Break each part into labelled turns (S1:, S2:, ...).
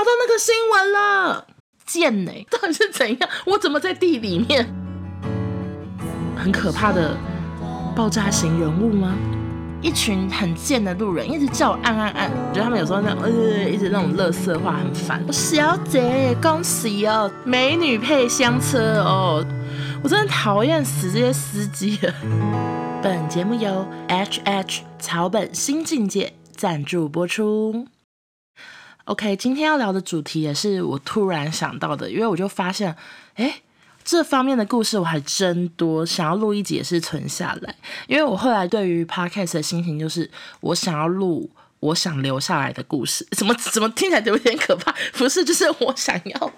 S1: 找到那个新闻了，贱呢、欸？到底是怎样？我怎么在地里面？很可怕的爆炸型人物吗？一群很贱的路人一直叫我按按按，我觉得他们有时候那种呃，一直那种垃圾话很烦。小姐，恭喜哦，美女配香车哦，我真的讨厌死这些司机了。本节目由 H H 草本新境界赞助播出。OK，今天要聊的主题也是我突然想到的，因为我就发现，哎。这方面的故事我还真多，想要录一集也是存下来。因为我后来对于 podcast 的心情就是，我想要录我想留下来的故事。怎么怎么听起来有点可怕？不是，就是我想要，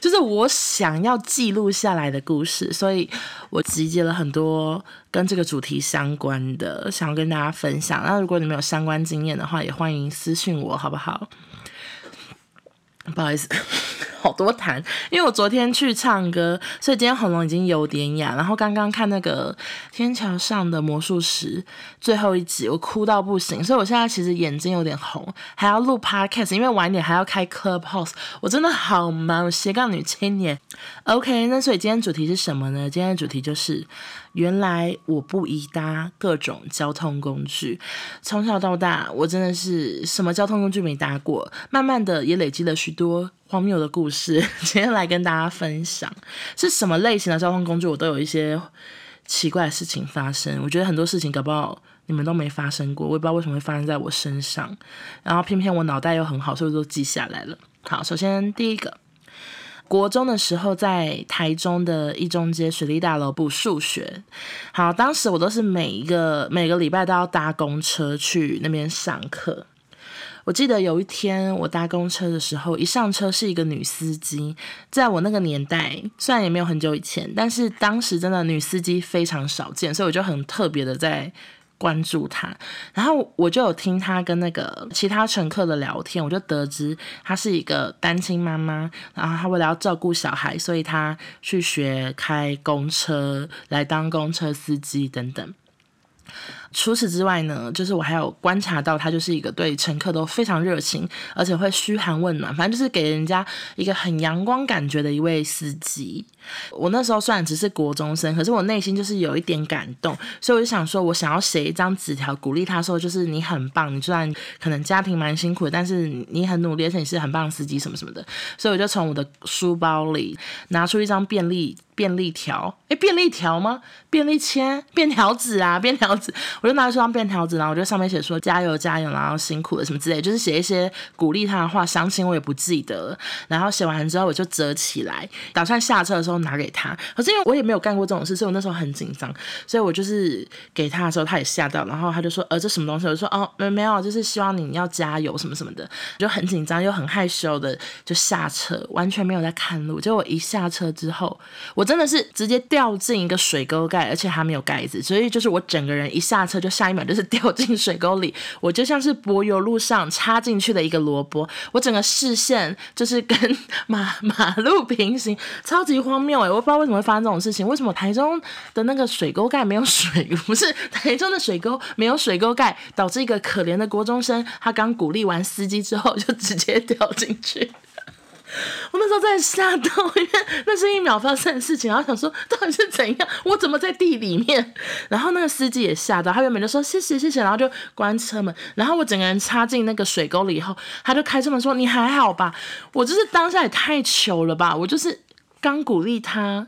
S1: 就是我想要记录下来的故事。所以我集结了很多跟这个主题相关的，想要跟大家分享。那如果你们有相关经验的话，也欢迎私信我，好不好？不好。多痰，因为我昨天去唱歌，所以今天喉咙已经有点哑。然后刚刚看那个《天桥上的魔术师》最后一集，我哭到不行，所以我现在其实眼睛有点红，还要录 podcast，因为晚点还要开 Clubhouse，我真的好忙，斜杠女青年。OK，那所以今天主题是什么呢？今天的主题就是。原来我不宜搭各种交通工具，从小到大，我真的是什么交通工具没搭过。慢慢的也累积了许多荒谬的故事，今天来跟大家分享，是什么类型的交通工具，我都有一些奇怪的事情发生。我觉得很多事情搞不好你们都没发生过，我也不知道为什么会发生在我身上。然后偏偏我脑袋又很好，所以我都记下来了。好，首先第一个。国中的时候，在台中的一中街水利大楼补数学。好，当时我都是每一个每个礼拜都要搭公车去那边上课。我记得有一天我搭公车的时候，一上车是一个女司机。在我那个年代，虽然也没有很久以前，但是当时真的女司机非常少见，所以我就很特别的在。关注她，然后我就有听她跟那个其他乘客的聊天，我就得知她是一个单亲妈妈，然后她为了要照顾小孩，所以她去学开公车，来当公车司机等等。除此之外呢，就是我还有观察到他就是一个对乘客都非常热情，而且会嘘寒问暖，反正就是给人家一个很阳光感觉的一位司机。我那时候虽然只是国中生，可是我内心就是有一点感动，所以我就想说，我想要写一张纸条鼓励他，说就是你很棒，你虽然可能家庭蛮辛苦，但是你很努力，而且你是很棒的司机什么什么的。所以我就从我的书包里拿出一张便利便利条，诶，便利条吗？便利签、便条纸啊，便条纸。我就拿出张便条纸，然后我就上面写说加油加油，然后辛苦了什么之类，就是写一些鼓励他的话。详情我也不记得。然后写完之后，我就折起来，打算下车的时候拿给他。可是因为我也没有干过这种事，所以我那时候很紧张，所以我就是给他的时候，他也吓到，然后他就说：“呃，这什么东西？”我说：“哦，没没有，就是希望你要加油什么什么的。”我就很紧张又很害羞的就下车，完全没有在看路。结果我一下车之后，我真的是直接掉进一个水沟盖，而且还没有盖子，所以就是我整个人一下车就下一秒就是掉进水沟里，我就像是柏油路上插进去的一个萝卜，我整个视线就是跟马马路平行，超级荒谬哎！我不知道为什么会发生这种事情，为什么台中的那个水沟盖没有水？不是台中的水沟没有水沟盖，导致一个可怜的国中生，他刚鼓励完司机之后就直接掉进去。我那时候在吓到，因为那是一秒发生的事情，然后想说到底是怎样，我怎么在地里面？然后那个司机也吓到，他原本就说谢谢谢谢，然后就关车门，然后我整个人插进那个水沟里以后，他就开车门说你还好吧？我就是当下也太糗了吧，我就是刚鼓励他。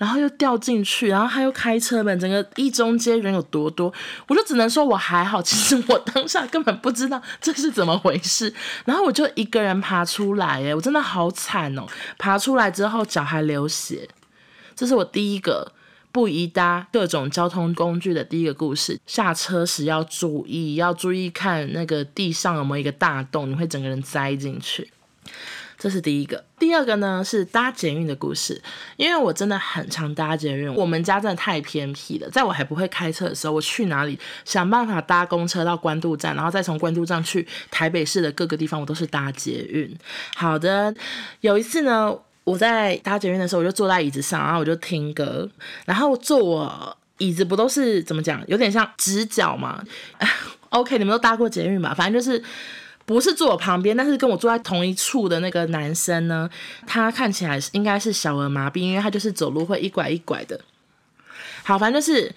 S1: 然后又掉进去，然后他又开车门，整个一中街人有多多，我就只能说我还好。其实我当下根本不知道这是怎么回事，然后我就一个人爬出来，哎，我真的好惨哦！爬出来之后脚还流血，这是我第一个不宜搭各种交通工具的第一个故事。下车时要注意，要注意看那个地上有没有一个大洞，你会整个人栽进去。这是第一个，第二个呢是搭捷运的故事。因为我真的很常搭捷运，我们家真的太偏僻了。在我还不会开车的时候，我去哪里想办法搭公车到关渡站，然后再从关渡站去台北市的各个地方，我都是搭捷运。好的，有一次呢，我在搭捷运的时候，我就坐在椅子上，然后我就听歌，然后坐我椅子不都是怎么讲，有点像直角嘛？OK，你们都搭过捷运吧？反正就是。不是坐我旁边，但是跟我坐在同一处的那个男生呢，他看起来应该是小儿麻痹，因为他就是走路会一拐一拐的。好，反正就是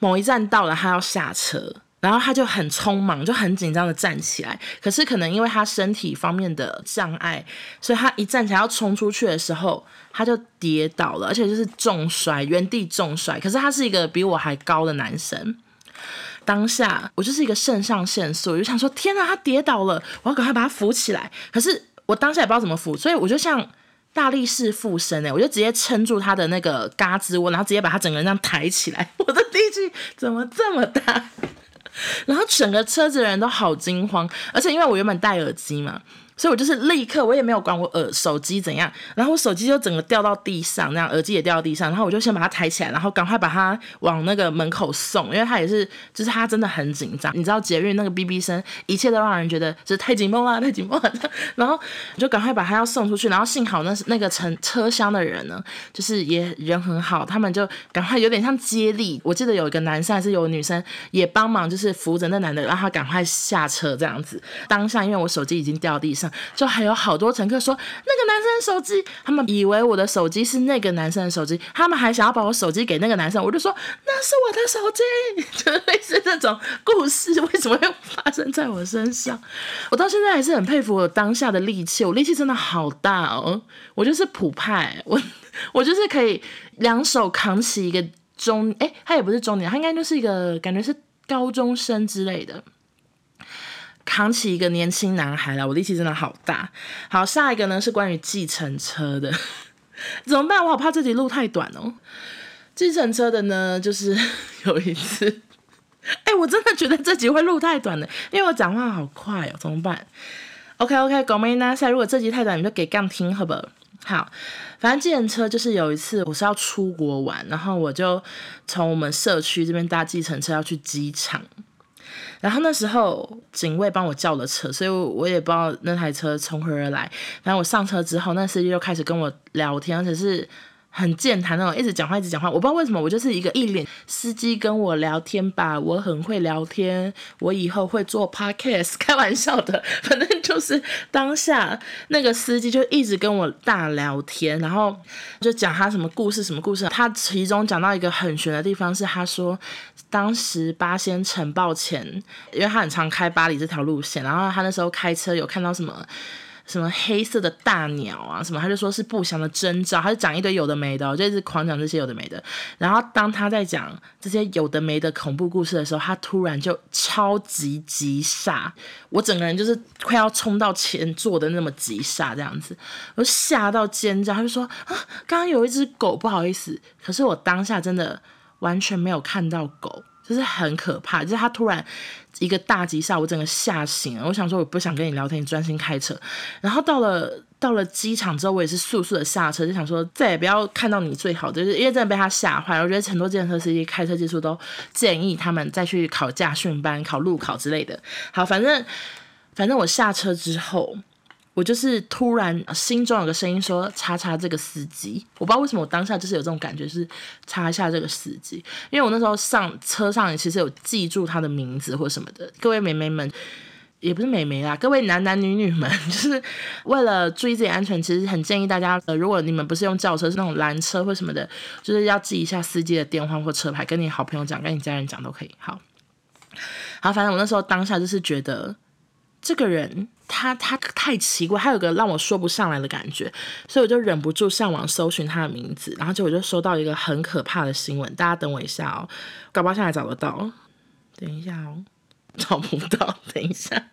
S1: 某一站到了，他要下车，然后他就很匆忙，就很紧张的站起来。可是可能因为他身体方面的障碍，所以他一站起来要冲出去的时候，他就跌倒了，而且就是重摔，原地重摔。可是他是一个比我还高的男生。当下我就是一个肾上腺素，我就想说：天哪，他跌倒了，我要赶快把他扶起来。可是我当下也不知道怎么扶，所以我就像大力士附身哎，我就直接撑住他的那个嘎吱窝，然后直接把他整个人这样抬起来。我的力气怎么这么大？然后整个车子的人都好惊慌，而且因为我原本戴耳机嘛。所以我就是立刻，我也没有管我耳手机怎样，然后我手机就整个掉到地上，那样耳机也掉到地上，然后我就先把它抬起来，然后赶快把它往那个门口送，因为他也是，就是他真的很紧张，你知道捷运那个哔哔声，一切都让人觉得就是太紧绷了，太紧绷了，然后就赶快把他要送出去，然后幸好那是那个乘车厢的人呢，就是也人很好，他们就赶快有点像接力，我记得有一个男生还是有女生也帮忙，就是扶着那男的，让他赶快下车这样子。当下因为我手机已经掉地上。就还有好多乘客说那个男生的手机，他们以为我的手机是那个男生的手机，他们还想要把我手机给那个男生，我就说那是我的手机，就类似这种故事为什么会发生在我身上？我到现在还是很佩服我当下的力气，我力气真的好大哦，我就是普派，我我就是可以两手扛起一个中，哎、他也不是中年，他应该就是一个感觉是高中生之类的。扛起一个年轻男孩来，我力气真的好大。好，下一个呢是关于计程车的，怎么办？我好怕这集录太短哦。计程车的呢，就是有一次，哎、我真的觉得这集会录太短了，因为我讲话好快哦，怎么办？OK OK，狗妹那赛，如果这集太短，你就给杠听好不好？好，反正计程车就是有一次我是要出国玩，然后我就从我们社区这边搭计程车要去机场。然后那时候警卫帮我叫了车，所以我也不知道那台车从何而来。然后我上车之后，那司机就开始跟我聊天，而且是很健谈那种，一直讲话，一直讲话。我不知道为什么，我就是一个一脸司机跟我聊天吧，我很会聊天，我以后会做 podcast，开玩笑的。反正就是当下那个司机就一直跟我大聊天，然后就讲他什么故事，什么故事。他其中讲到一个很玄的地方是，他说。当时八仙尘爆前，因为他很常开巴黎这条路线，然后他那时候开车有看到什么什么黑色的大鸟啊什么，他就说是不祥的征兆，他就讲一堆有的没的，就一直狂讲这些有的没的。然后当他在讲这些有的没的恐怖故事的时候，他突然就超级急刹，我整个人就是快要冲到前座的那么急刹这样子，我吓到尖叫，他就说啊，刚刚有一只狗，不好意思。可是我当下真的。完全没有看到狗，就是很可怕。就是他突然一个大急刹，我整个吓醒了。我想说，我不想跟你聊天，你专心开车。然后到了到了机场之后，我也是速速的下车，就想说再也不要看到你最好，就是因为真的被他吓坏。我觉得很多计程车司机开车技术都建议他们再去考驾训班、考路考之类的。好，反正反正我下车之后。我就是突然心中有个声音说：“叉叉这个司机。”我不知道为什么我当下就是有这种感觉，是叉一下这个司机。因为我那时候上车上其实有记住他的名字或什么的。各位美眉们，也不是美眉啦，各位男男女女们，就是为了注意自己安全，其实很建议大家，呃，如果你们不是用轿车，是那种拦车或什么的，就是要记一下司机的电话或车牌，跟你好朋友讲，跟你家人讲都可以。好，好，反正我那时候当下就是觉得。这个人他他太奇怪，他有个让我说不上来的感觉，所以我就忍不住上网搜寻他的名字，然后结果就收到一个很可怕的新闻，大家等我一下哦，搞不好现在找得到，等一下哦，找不到，等一下，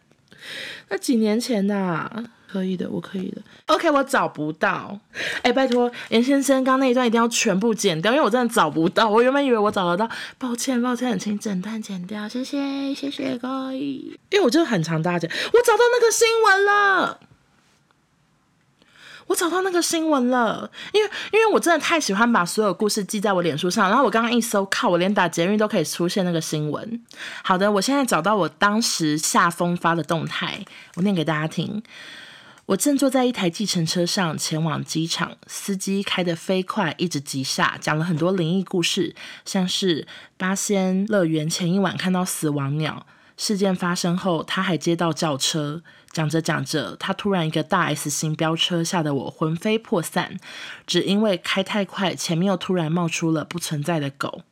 S1: 那几年前的啊。可以的，我可以的。OK，我找不到。哎、拜托严先生，刚刚那一段一定要全部剪掉，因为我真的找不到。我原本以为我找得到，抱歉，抱歉，请整段剪掉，谢谢，谢谢各位。因为我就很常大家，我找到那个新闻了。我找到那个新闻了，因为因为我真的太喜欢把所有故事记在我脸书上，然后我刚刚一搜，靠，我连打捷运都可以出现那个新闻。好的，我现在找到我当时下风发的动态，我念给大家听。我正坐在一台计程车上前往机场，司机开得飞快，一直急刹，讲了很多灵异故事，像是八仙乐园前一晚看到死亡鸟。事件发生后，他还接到轿车，讲着讲着，他突然一个大 S 型飙车，吓得我魂飞魄散。只因为开太快，前面又突然冒出了不存在的狗。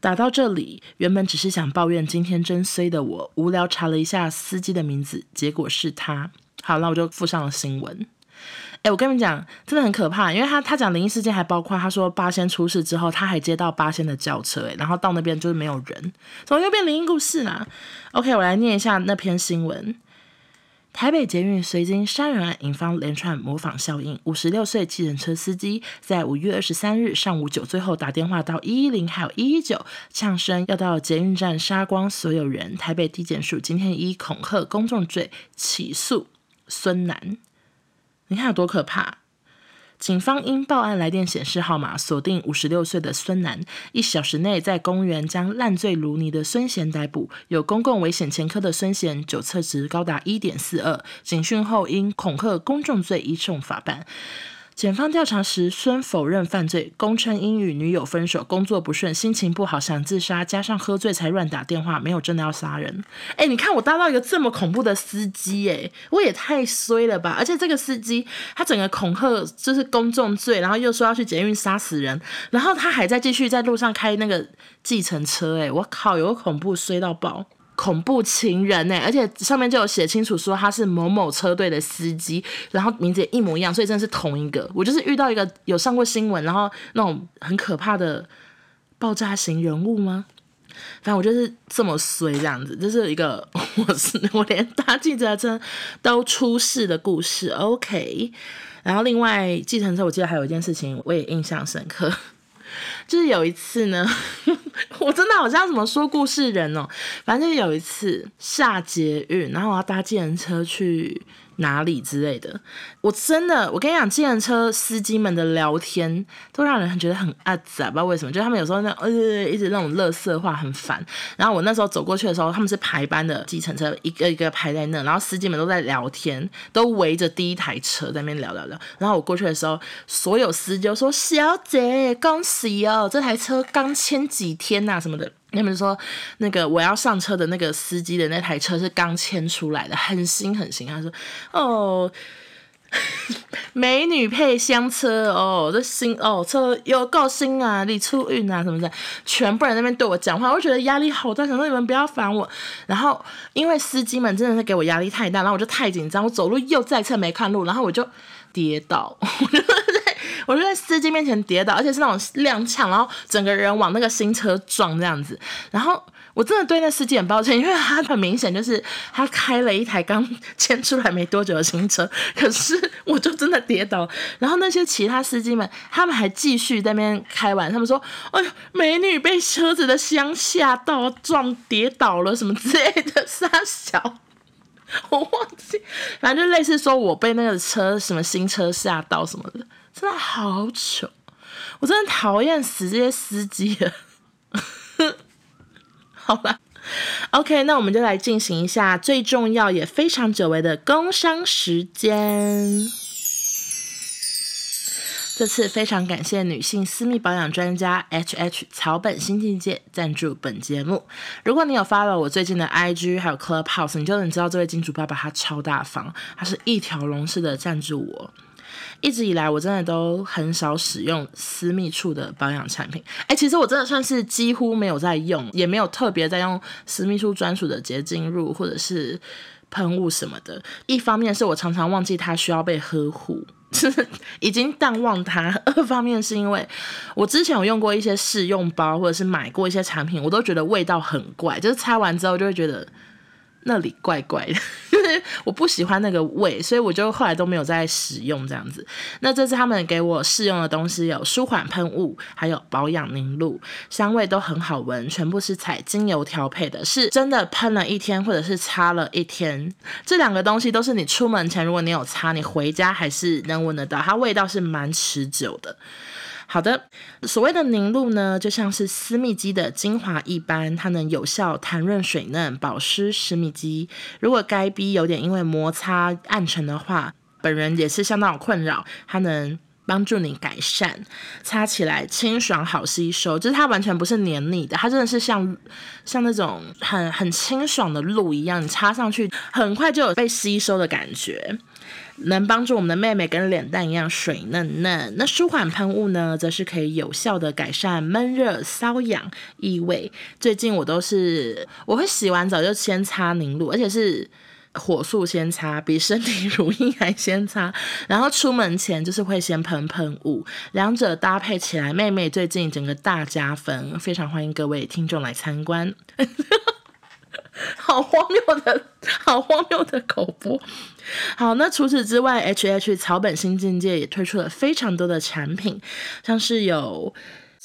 S1: 打到这里，原本只是想抱怨今天真衰的我，无聊查了一下司机的名字，结果是他。好，那我就附上了新闻。哎，我跟你们讲，真的很可怕，因为他他讲灵异事件还包括他说八仙出事之后，他还接到八仙的轿车，哎，然后到那边就是没有人，怎么又变灵异故事啦？OK，我来念一下那篇新闻。台北捷运随经杀人案引发连串模仿效应，五十六岁计程车司机在五月二十三日上午酒醉后打电话到一一零还有一一九，呛声要到捷运站杀光所有人。台北地检署今天以恐吓公众罪起诉孙楠。你看有多可怕！警方因报案来电显示号码锁定五十六岁的孙楠，一小时内在公园将烂醉如泥的孙贤逮捕。有公共危险前科的孙贤，酒测值高达一点四二，警讯后因恐吓公众罪移送法办。检方调查时，孙否认犯罪，供称因与女友分手，工作不顺，心情不好，想自杀，加上喝醉才乱打电话，没有真的要杀人。哎，你看我搭到一个这么恐怖的司机，哎，我也太衰了吧！而且这个司机他整个恐吓就是公众罪，然后又说要去捷运杀死人，然后他还在继续在路上开那个计程车，哎，我靠，有个恐怖衰到爆！恐怖情人呢，而且上面就有写清楚说他是某某车队的司机，然后名字也一模一样，所以真的是同一个。我就是遇到一个有上过新闻，然后那种很可怕的爆炸型人物吗？反正我就是这么衰这样子，就是一个 我是我连搭计程车都出事的故事。OK，然后另外计程车，我记得还有一件事情我也印象深刻。就是有一次呢，我真的好像怎么说故事人哦，反正有一次下捷运，然后我要搭计程车去。哪里之类的，我真的，我跟你讲，计程车司机们的聊天都让人觉得很阿杂，不知道为什么，就他们有时候那呃一直那种乐色话很烦。然后我那时候走过去的时候，他们是排班的计程车，一个一个排在那，然后司机们都在聊天，都围着第一台车在那边聊聊聊。然后我过去的时候，所有司机就说：“小姐，恭喜哦，这台车刚签几天呐、什么的。”他们说，那个我要上车的那个司机的那台车是刚牵出来的，很新很新。他说：“哦，美女配香车哦，这新哦车有够新啊，你出运啊什么的。”全部人在那边对我讲话，我觉得压力好大，想说你们不要烦我。然后因为司机们真的是给我压力太大，然后我就太紧张，我走路又再次没看路，然后我就跌倒。我就在司机面前跌倒，而且是那种踉跄，然后整个人往那个新车撞这样子。然后我真的对那司机很抱歉，因为他很明显就是他开了一台刚牵出来没多久的新车，可是我就真的跌倒。然后那些其他司机们，他们还继续在那边开玩，他们说：“哎呦，美女被车子的香吓到撞跌倒了什么之类的，杀小。”我忘记，反正就类似说我被那个车什么新车吓到什么的。真的好糗，我真的讨厌死这些司机了。好吧，OK，那我们就来进行一下最重要也非常久违的工商时间。这次非常感谢女性私密保养专家 HH 草本新境界赞助本节目。如果你有 follow 我最近的 IG 还有 Clubhouse，你就能知道这位金主爸爸他超大方，他是一条龙式的赞助我。一直以来，我真的都很少使用私密处的保养产品。哎，其实我真的算是几乎没有在用，也没有特别在用私密处专属的洁净乳或者是喷雾什么的。一方面是我常常忘记它需要被呵护，就是 已经淡忘它；二方面是因为我之前有用过一些试用包，或者是买过一些产品，我都觉得味道很怪，就是擦完之后就会觉得。那里怪怪的，我不喜欢那个味，所以我就后来都没有再使用这样子。那这次他们给我试用的东西有舒缓喷雾，还有保养凝露，香味都很好闻，全部是采精油调配的，是真的喷了一天或者是擦了一天。这两个东西都是你出门前如果你有擦，你回家还是能闻得到，它味道是蛮持久的。好的，所谓的凝露呢，就像是私密肌的精华一般，它能有效弹润水嫩、保湿私密肌。如果该 B 有点因为摩擦暗沉的话，本人也是相当有困扰。它能帮助你改善，擦起来清爽好吸收，就是它完全不是黏腻的，它真的是像像那种很很清爽的露一样，你擦上去很快就有被吸收的感觉，能帮助我们的妹妹跟脸蛋一样水嫩嫩。那舒缓喷雾呢，则是可以有效的改善闷热、瘙痒、异味。最近我都是我会洗完澡就先擦凝露，而且是。火速先擦，比身体乳液还先擦，然后出门前就是会先喷喷雾，两者搭配起来，妹妹最近整个大加分，非常欢迎各位听众来参观。好荒谬的，好荒谬的口播。好，那除此之外，H H 草本新境界也推出了非常多的产品，像是有。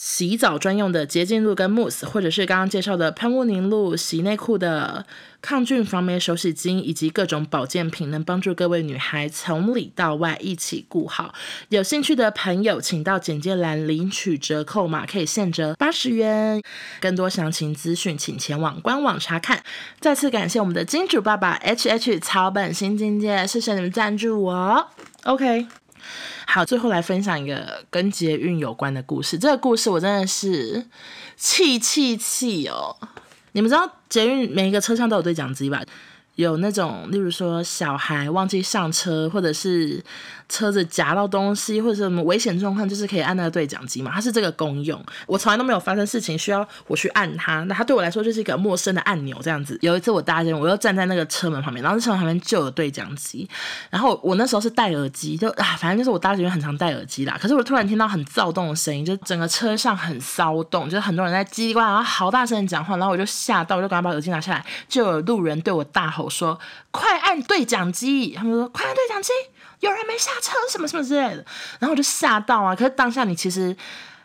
S1: 洗澡专用的洁净露跟慕斯，或者是刚刚介绍的喷雾凝露、洗内裤的抗菌防霉手洗精，以及各种保健品，能帮助各位女孩从里到外一起顾好。有兴趣的朋友，请到简介栏领取折扣码，可以现折八十元。更多详情资讯，请前往官网查看。再次感谢我们的金主爸爸 H H 草本新境界，谢谢你们赞助我。OK。好，最后来分享一个跟捷运有关的故事。这个故事我真的是气气气哦！你们知道捷运每一个车厢都有对讲机吧？有那种，例如说小孩忘记上车，或者是车子夹到东西，或者是什么危险状况，就是可以按那个对讲机嘛。它是这个功用，我从来都没有发生事情需要我去按它。那它对我来说就是一个陌生的按钮这样子。有一次我搭捷运，我又站在那个车门旁边，然后车门旁边就有对讲机。然后我那时候是戴耳机，就啊，反正就是我搭捷运很常戴耳机啦。可是我突然听到很躁动的声音，就整个车上很骚动，就是很多人在叽里呱啦，然后好大声的讲话，然后我就吓到，我就赶快把耳机拿下来，就有路人对我大吼。说快按对讲机，他们说快按对讲机，有人没下车，什么什么之类的，然后我就吓到啊！可是当下你其实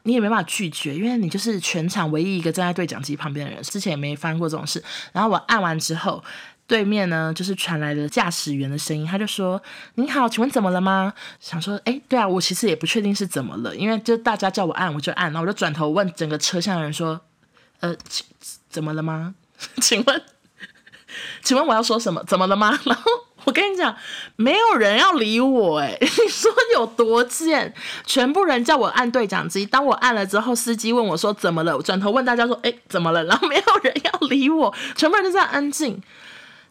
S1: 你也没办法拒绝，因为你就是全场唯一一个站在对讲机旁边的人，之前也没发生过这种事。然后我按完之后，对面呢就是传来了驾驶员的声音，他就说：“你好，请问怎么了吗？”想说：“哎，对啊，我其实也不确定是怎么了，因为就大家叫我按，我就按。”然后我就转头问整个车厢的人说：“呃，怎么了吗？请问？” 请问我要说什么？怎么了吗？然后我跟你讲，没有人要理我哎！你说有多贱？全部人叫我按对讲机，当我按了之后，司机问我说怎么了？我转头问大家说，哎，怎么了？然后没有人要理我，全部人都在安静。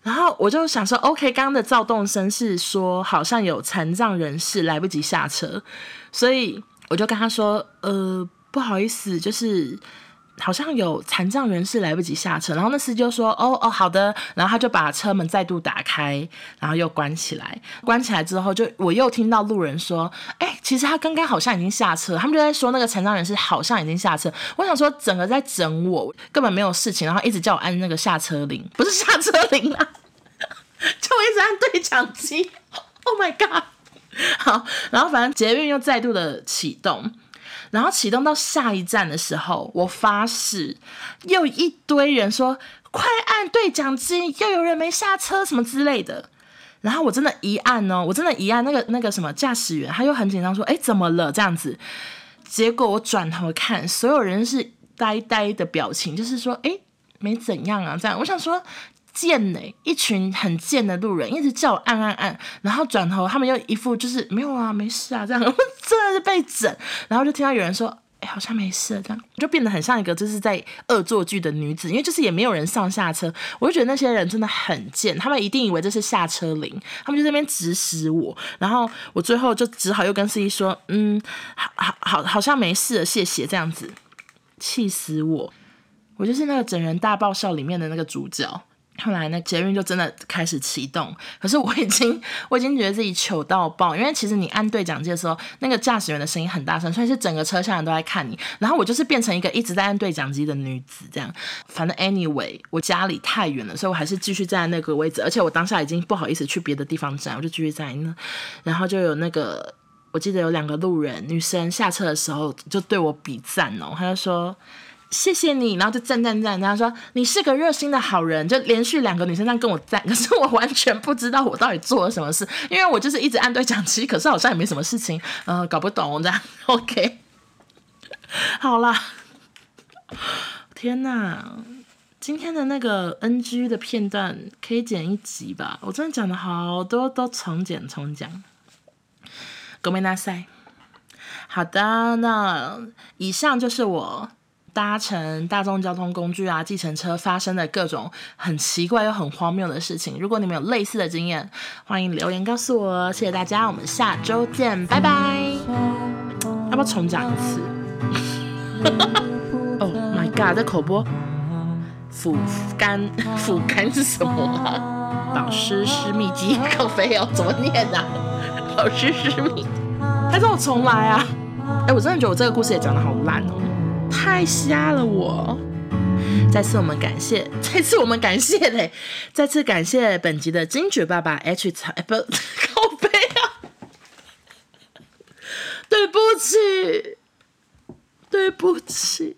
S1: 然后我就想说，OK，刚刚的躁动声是说好像有残障人士来不及下车，所以我就跟他说，呃，不好意思，就是。好像有残障人士来不及下车，然后那司机就说：“哦哦，好的。”然后他就把车门再度打开，然后又关起来。关起来之后，就我又听到路人说：“哎，其实他刚刚好像已经下车。”他们就在说那个残障人士好像已经下车。我想说，整个在整我，根本没有事情，然后一直叫我按那个下车铃，不是下车铃啊，就我一直按对讲机。Oh my god！好，然后反正捷运又再度的启动。然后启动到下一站的时候，我发誓，又一堆人说快按对讲机，又有人没下车什么之类的。然后我真的一按哦，我真的一按那个那个什么驾驶员，他又很紧张说，哎，怎么了这样子？结果我转头看，所有人是呆呆的表情，就是说，哎，没怎样啊这样。我想说。贱呢、一群很贱的路人一直叫我按按按，然后转头他们又一副就是没有啊，没事啊这样，我真的是被整，然后就听到有人说，哎、好像没事这样，就变得很像一个就是在恶作剧的女子，因为就是也没有人上下车，我就觉得那些人真的很贱，他们一定以为这是下车铃，他们就在那边指使我，然后我最后就只好又跟司机说，嗯，好好好，好像没事了，谢谢。这样子，气死我，我就是那个整人大爆笑里面的那个主角。后来呢，捷运就真的开始启动。可是我已经，我已经觉得自己糗到爆，因为其实你按对讲机的时候，那个驾驶员的声音很大声，所以是整个车厢人都在看你。然后我就是变成一个一直在按对讲机的女子，这样。反正 anyway，我家里太远了，所以我还是继续站在那个位置。而且我当下已经不好意思去别的地方站，我就继续在那。然后就有那个，我记得有两个路人女生下车的时候就对我比赞哦，他就说。谢谢你，然后就赞赞赞，然后说你是个热心的好人，就连续两个女生这样跟我赞，可是我完全不知道我到底做了什么事，因为我就是一直按对讲机，可是好像也没什么事情，呃，搞不懂这样。OK，好啦，天哪，今天的那个 NG 的片段可以剪一集吧？我真的讲的好多都重剪重讲，ごめんなさい。 好的，那以上就是我 搭乘大众交通工具啊，计程车发生的各种很奇怪又很荒谬的事情。如果你们有类似的经验，欢迎留言告诉我。谢谢大家，我们下周见，拜拜。要不要重讲一次？Oh my god，这口播，腐肝腐肝是什么啊？保湿湿密肌靠飞要，怎么念啊？保湿湿密，还是我重来啊？哎、我真的觉得我这个故事也讲得好烂哦。太瞎了我！再次我们感谢，再次我们感谢嘞！再次感谢本集的金爵爸爸 H 彩不 靠背啊！对不起，对不起。